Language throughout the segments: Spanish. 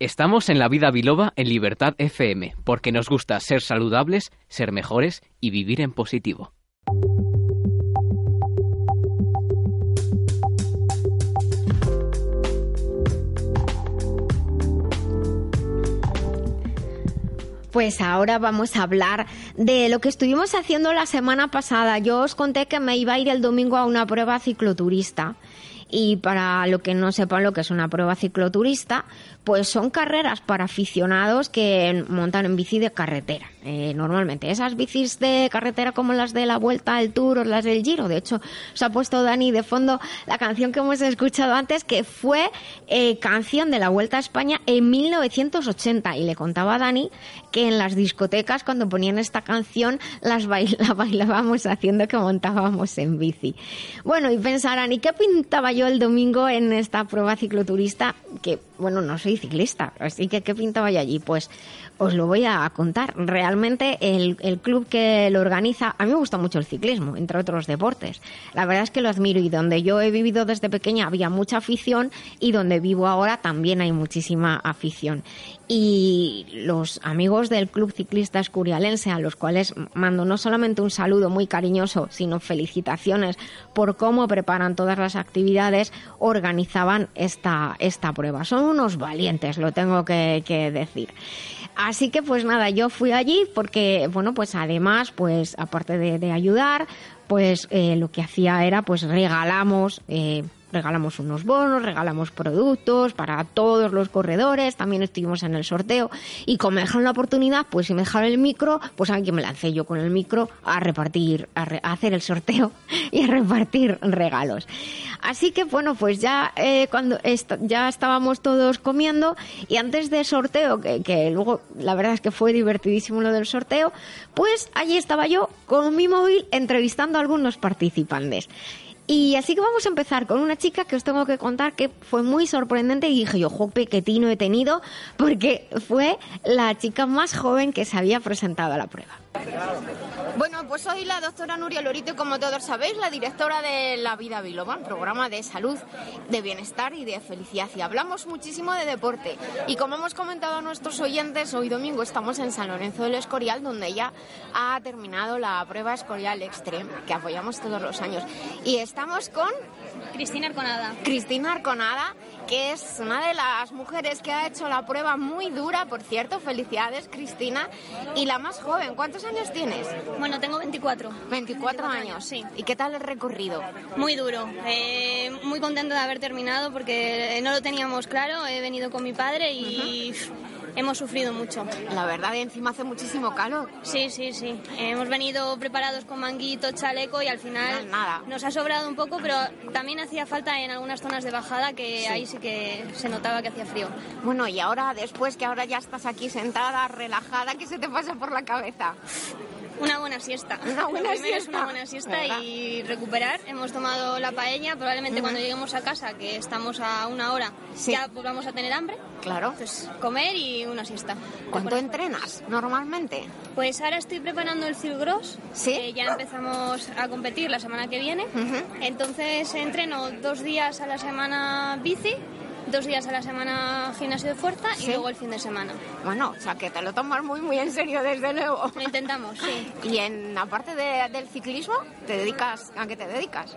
Estamos en la vida biloba en Libertad FM, porque nos gusta ser saludables, ser mejores y vivir en positivo. Pues ahora vamos a hablar de lo que estuvimos haciendo la semana pasada. Yo os conté que me iba a ir el domingo a una prueba cicloturista. Y para lo que no sepan lo que es una prueba cicloturista, pues son carreras para aficionados que montan en bici de carretera. Eh, normalmente esas bicis de carretera como las de la Vuelta al Tour o las del Giro. De hecho, se ha puesto Dani de fondo la canción que hemos escuchado antes, que fue eh, canción de la Vuelta a España en 1980. Y le contaba a Dani que en las discotecas cuando ponían esta canción las la bailábamos haciendo que montábamos en bici. Bueno, y pensarán, ¿y qué pintaba yo el domingo en esta prueba cicloturista? Que, bueno, no soy ciclista, así que ¿qué pintaba allí? Pues os lo voy a contar. Realmente el, el, club que lo organiza, a mí me gusta mucho el ciclismo, entre otros deportes. La verdad es que lo admiro y donde yo he vivido desde pequeña había mucha afición y donde vivo ahora también hay muchísima afición. Y los amigos del Club Ciclista Escurialense, a los cuales mando no solamente un saludo muy cariñoso, sino felicitaciones por cómo preparan todas las actividades, organizaban esta, esta prueba. Son unos valientes, lo tengo que, decir. Así que pues nada, yo fui allí porque, bueno, pues además, pues aparte de, de ayudar, pues eh, lo que hacía era pues regalamos eh, regalamos unos bonos, regalamos productos para todos los corredores, también estuvimos en el sorteo y como me dejaron la oportunidad, pues si me dejaron el micro, pues aquí me lancé yo con el micro a repartir, a, re, hacer el sorteo y a repartir regalos. Así que bueno, pues ya eh, cuando ya estábamos todos comiendo y antes del sorteo, que, que luego la verdad es que fue divertidísimo lo del sorteo, pues allí estaba yo con mi móvil entrevistando a algunos participantes. Y así que vamos a empezar con una chica que os tengo que contar que fue muy sorprendente y dije yo, jope, qué tino he tenido, porque fue la chica más joven que se había presentado a la prueba. Bueno, pues soy la doctora Nuria Lorito, como todos sabéis, la directora de La Vida Biloba, un programa de salud, de bienestar y de felicidad. Y hablamos muchísimo de deporte. Y como hemos comentado a nuestros oyentes, hoy domingo estamos en San Lorenzo del Escorial, donde ya ha terminado la prueba Escorial Extreme, que apoyamos todos los años. Y estamos con... Cristina Arconada. Cristina Arconada, que es una de las mujeres que ha hecho la prueba muy dura, por cierto. Felicidades, Cristina. Y la más joven, ¿cuántos años tienes? Bueno, tengo 24. 24, años. sí. ¿Y qué tal el recorrido? Muy duro. Eh, muy contento de haber terminado porque no lo teníamos claro. He venido con mi padre y... Uh -huh. Hemos sufrido mucho. La verdad, y encima hace muchísimo calor. Sí, sí, sí. Hemos venido preparados con manguito, chaleco y al final no, nada. nos ha sobrado un poco, pero también hacía falta en algunas zonas de bajada que sí. ahí sí que se notaba que hacía frío. Bueno, y ahora, después que ahora ya estás aquí sentada, relajada, ¿qué se te pasa por la cabeza? Una buena siesta. Una buena siesta. es una buena siesta ¿verdad? y recuperar. Hemos tomado la paella. Probablemente uh -huh. cuando lleguemos a casa, que estamos a una hora, sí. ya volvamos a tener hambre. Claro. Pues comer y una siesta. ¿Cuánto entrenas normalmente? Pues ahora estoy preparando el Cilgros. Sí. Ya empezamos a competir la semana que viene. Uh -huh. Entonces entreno dos días a la semana bici dos días a la semana gimnasio de fuerza ¿Sí? y luego el fin de semana. Bueno, o sea que te lo tomas muy muy en serio desde luego. Lo intentamos, sí. Y en aparte de, del ciclismo, ¿te dedicas a qué te dedicas?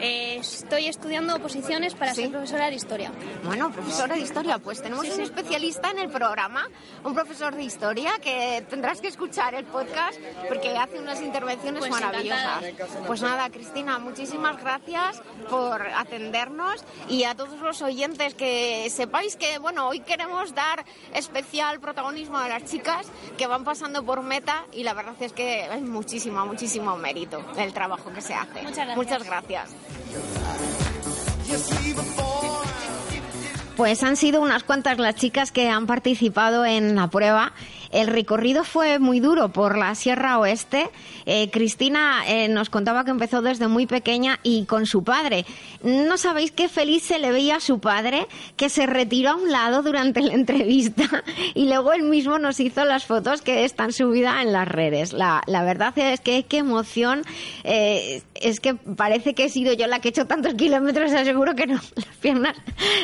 Eh, estoy estudiando oposiciones para ¿Sí? ser profesora de historia. Bueno, profesora de historia, pues tenemos Sí, un sí. especialista en el programa, un profesor de historia que tendrás que escuchar el podcast porque hace unas intervenciones Pues maravillosas. encantada. Pues nada, Cristina, muchísimas gracias por atendernos y a todos los oyentes que sepáis que, bueno, hoy queremos dar especial protagonismo a las chicas que van pasando por meta y la verdad es que hay muchísimo, muchísimo mérito el trabajo que se hace. Muchas gracias. Muchas gracias. Pues han sido unas cuantas las chicas que han participado en la prueba. El recorrido fue muy duro por la Sierra Oeste. Eh, Cristina eh, nos contaba que empezó desde muy pequeña y con su padre. No sabéis qué feliz se le veía a su padre, que se retiró a un lado durante la entrevista y luego él mismo nos hizo las fotos que están subidas en las redes. La, la verdad es que qué emoción. Eh, es que parece que he sido yo la que he hecho tantos kilómetros, aseguro que no, las piernas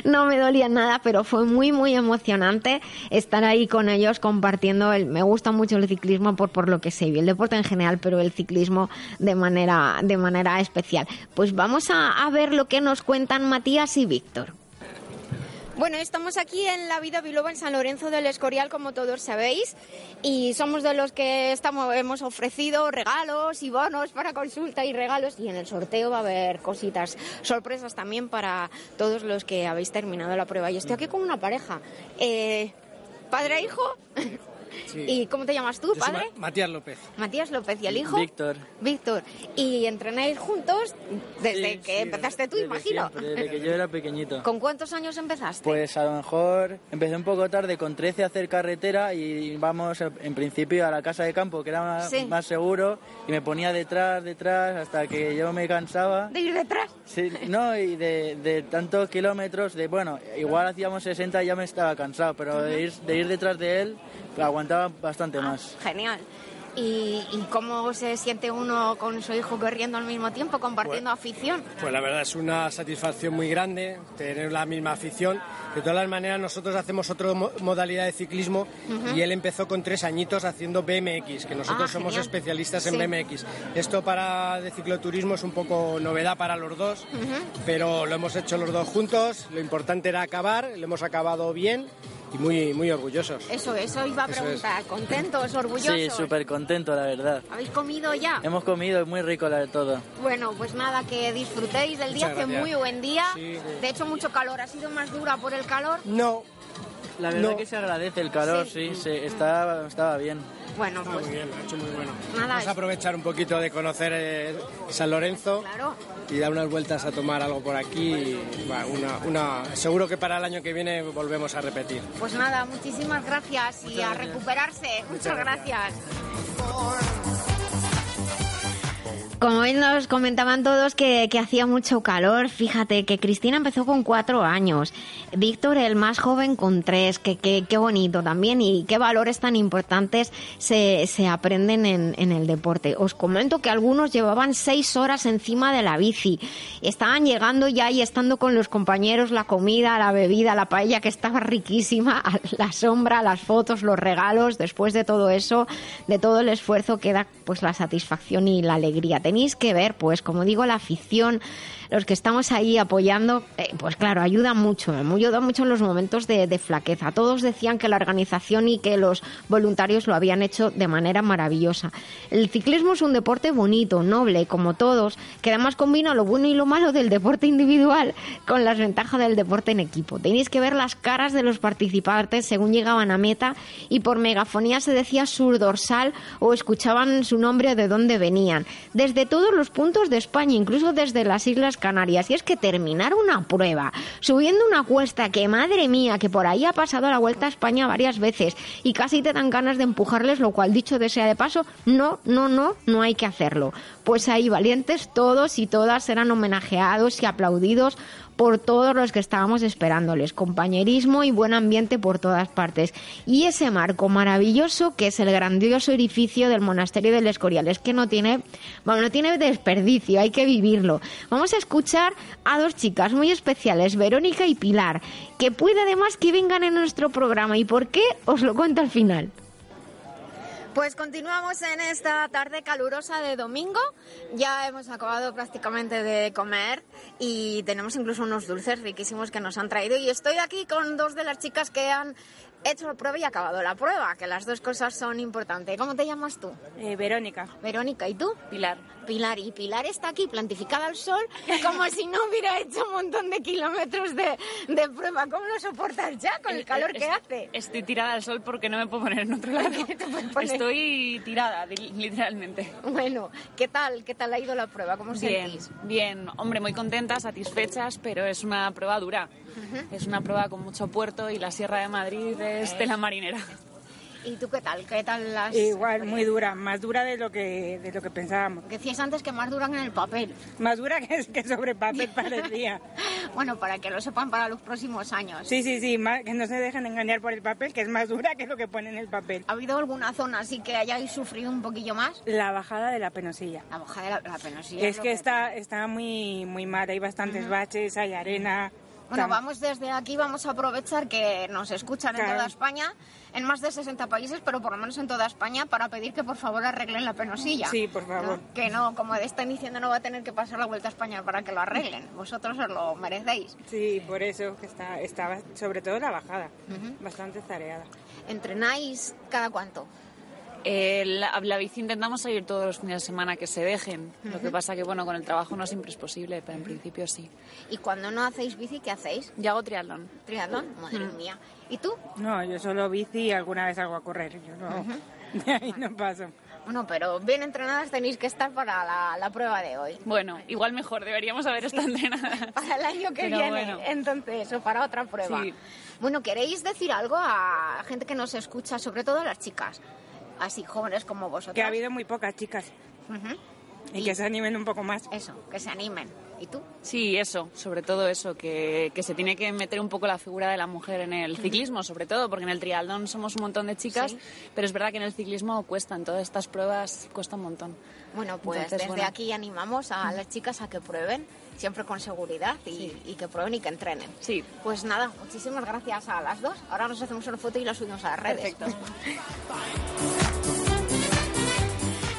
no me dolían nada, pero fue muy, muy emocionante estar ahí con ellos compartiendo. Me gusta mucho el ciclismo por, por lo que sé, el deporte en general, pero el ciclismo de manera, de manera especial. Pues vamos a, a ver lo que nos cuentan Matías y Víctor. Bueno, estamos aquí en la Vida Biloba en San Lorenzo del Escorial, como todos sabéis, y somos de los que estamos, hemos ofrecido regalos y bonos para consulta y regalos, y en el sorteo va a haber cositas, sorpresas también para todos los que habéis terminado la prueba. Y estoy aquí con una pareja, eh, padre e hijo. Sí. ¿Y cómo te llamas tú, Yo soy padre? Ma- Matías López. Matías López y el hijo. Víctor. Víctor. ¿Y entrenáis juntos desde Sí, que sí, empezaste tú, desde imagino? siempre, desde que yo era pequeñito. ¿Con cuántos años empezaste? Pues a lo mejor empecé un poco tarde, con 13 a hacer carretera y vamos en principio a la casa de campo, que era más, Sí. más seguro, y me ponía detrás, detrás, hasta que yo me cansaba. ¿De ir detrás? Sí, no, y de, de tantos kilómetros, de bueno, igual hacíamos 60 y ya me estaba cansado, pero de ir, de ir detrás de él aguantaba bastante más. Genial. ¿Y, y cómo se siente uno con su hijo corriendo al mismo tiempo, compartiendo afición? Pues la verdad es una satisfacción muy grande tener la misma afición. De todas las maneras, nosotros hacemos otra mo- modalidad de ciclismo y él empezó con tres añitos haciendo BMX, que nosotros Ah, somos genial. especialistas en Sí. BMX. Esto para de cicloturismo es un poco novedad para los dos, pero lo hemos hecho los dos juntos. Lo importante era acabar, lo hemos acabado bien y muy, muy orgullosos. Eso, eso iba a Eso es. preguntar. ¿Contentos, orgullosos? Sí, súper contento, la verdad. ¿Habéis comido ya? Hemos comido, es muy rico la de todo. Bueno, pues nada, que disfrutéis del día, hace muy buen día. Sí. De hecho, mucho calor. ¿Ha sido más dura por el calor? No, La verdad No. que se agradece el calor, Sí. sí, se, estaba, estaba bien. Bueno, Está pues muy bien, lo ha hecho muy bueno. Nada, Vamos a aprovechar un poquito de conocer eh, San Lorenzo claro. y dar unas vueltas a tomar algo por aquí. y, una, una, seguro que para el año que viene volvemos a repetir. Pues nada, muchísimas gracias y a recuperarse. Muchas, gracias. Como hoy nos comentaban todos que, hacía mucho calor, fíjate que Cristina empezó con cuatro años, Víctor el más joven con tres, que, qué bonito también y qué valores tan importantes se, aprenden en, en el deporte. Os comento que algunos llevaban seis horas encima de la bici, estaban llegando ya y estando con los compañeros, la comida, la bebida, la paella que estaba riquísima, la sombra, las fotos, los regalos, después de todo eso, de todo el esfuerzo queda pues la satisfacción y la alegría. Tenéis que ver, pues como digo, la afición, los que estamos ahí apoyando, eh, pues claro, ayuda mucho, eh, ayuda mucho en los momentos de, flaqueza. Todos decían que la organización y que los voluntarios lo habían hecho de manera maravillosa. El ciclismo es un deporte bonito, noble, como todos, que además combina lo bueno y lo malo del deporte individual con las ventajas del deporte en equipo. Tenéis que ver las caras de los participantes según llegaban a meta y por megafonía se decía su dorsal o escuchaban su nombre de dónde venían. Desde todos los puntos de España, incluso desde las Islas Canarias. Y es que terminar una prueba subiendo una cuesta que, madre mía, que por ahí ha pasado la Vuelta a España varias veces y casi te dan ganas de empujarles, lo cual dicho de sea de paso, no, no, no, no hay que hacerlo. Pues ahí valientes todos y todas eran homenajeados y aplaudidos por todos los que estábamos esperándoles, compañerismo y buen ambiente por todas partes. Y ese marco maravilloso que es el grandioso edificio del monasterio del Escorial, es que no tiene, bueno, no tiene desperdicio, hay que vivirlo. Vamos a escuchar a dos chicas muy especiales, Verónica y Pilar, que puede además que vengan en nuestro programa. ¿Y por qué? Os lo cuento al final. Pues continuamos en esta tarde calurosa de domingo. Ya hemos acabado prácticamente de comer y tenemos incluso unos dulces riquísimos que nos han traído. Y estoy aquí con dos de las chicas que han hecho la prueba y acabado la prueba, que las dos cosas son importantes. ¿Cómo te llamas tú? Eh, Verónica, Verónica, ¿y tú? Pilar. Pilar, y Pilar está aquí plantificada al sol como si no hubiera hecho un montón de kilómetros de, de prueba. ¿Cómo lo soportas ya con el calor que Es- hace? Estoy tirada al sol porque no me puedo poner en otro lado. Estoy tirada, li- literalmente. Bueno, ¿qué tal? ¿Qué tal ha ido la prueba? ¿Cómo Bien, sentís? bien. Hombre, muy contentas, satisfechas, pero es una prueba dura. Es una prueba con mucho puerto y la Sierra de Madrid es tela marinera. ¿Y tú qué tal? ¿Qué tal las...? Igual, muy dura, más dura de lo que de lo que pensábamos. Decías antes que más duran en el papel. Más dura que, que sobre papel parecía. Bueno, para que lo sepan para los próximos años. Sí, sí, sí, más- que no se dejen engañar por el papel, que es más dura que lo que pone en el papel. ¿Ha habido alguna zona así que hayáis sufrido un poquillo más? La bajada de la penosilla. La bajada de la, la penosilla. Es lo que está, está muy, muy mal, hay bastantes baches, hay arena, Bueno, vamos desde aquí, vamos a aprovechar que nos escuchan en Claro. toda España, en más de 60 países, pero por lo menos en toda España, para pedir que por favor arreglen la penosilla. Sí, por favor. ¿No? Que no, como están diciendo, no va a tener que pasar la vuelta a España para que lo arreglen. Vosotros os lo merecéis. Sí, por eso que está, estaba, sobre todo la bajada, bastante zareada. ¿Entrenáis cada cuánto? Eh, la, la bici intentamos salir todos los fines de semana que se dejen. Lo que pasa que, bueno, con el trabajo no siempre es posible, pero en principio sí. Y cuando no hacéis bici, ¿qué hacéis? Yo hago triatlón. Triatlón, madre mía. ¿Y tú? No, yo solo bici y alguna vez salgo a correr. Yo no, de ahí no paso. Bueno, pero bien entrenadas tenéis que estar para la, la prueba de hoy. Bueno, igual mejor, deberíamos haber estado entrenadas. Para el año que Pero viene, bueno. entonces, o para otra prueba. Sí. Bueno, ¿queréis decir algo a gente que nos escucha, sobre todo a las chicas, así jóvenes como vosotros? Que ha habido muy pocas chicas y que se animen un poco más. Eso, que se animen. ¿Y tú? Sí, eso, sobre todo eso, que, que se tiene que meter un poco la figura de la mujer en el ciclismo, sobre todo, porque en el triatlón somos un montón de chicas, Sí. pero es verdad que en el ciclismo cuestan, todas estas pruebas cuesta un montón. Bueno, pues Entonces, desde bueno. aquí animamos a las chicas a que prueben, siempre con seguridad y, y que prueben y que entrenen. Sí. Pues nada, muchísimas gracias a las dos. Ahora nos hacemos una foto y la subimos a las redes. Perfecto.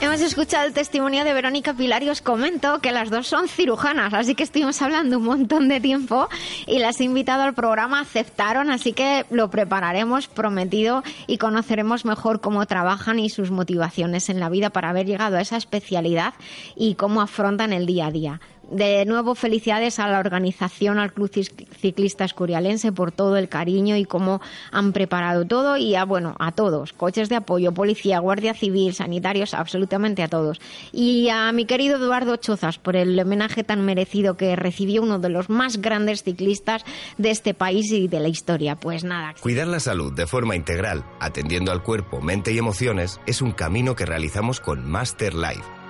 Hemos escuchado el testimonio de Verónica Pilar y os comento que las dos son cirujanas, así que estuvimos hablando un montón de tiempo y las he invitado al programa, aceptaron, así que lo prepararemos prometido y conoceremos mejor cómo trabajan y sus motivaciones en la vida para haber llegado a esa especialidad y cómo afrontan el día a día. De nuevo, felicidades a la organización, al Club Ciclista Escurialense por todo el cariño y cómo han preparado todo y a, bueno, a todos, coches de apoyo, policía, guardia civil, sanitarios, absolutamente a todos. Y a mi querido Eduardo Chozas por el homenaje tan merecido que recibió uno de los más grandes ciclistas de este país y de la historia. Pues nada, Cuidar la salud de forma integral, atendiendo al cuerpo, mente y emociones, es un camino que realizamos con Master Life.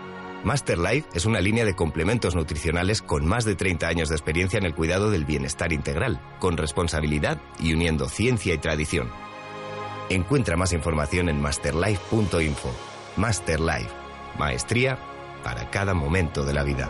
Master Life es una línea de complementos nutricionales con más de 30 años de experiencia en el cuidado del bienestar integral, con responsabilidad y uniendo ciencia y tradición. Encuentra más información en masterlife.info. Master Life, maestría para cada momento de la vida.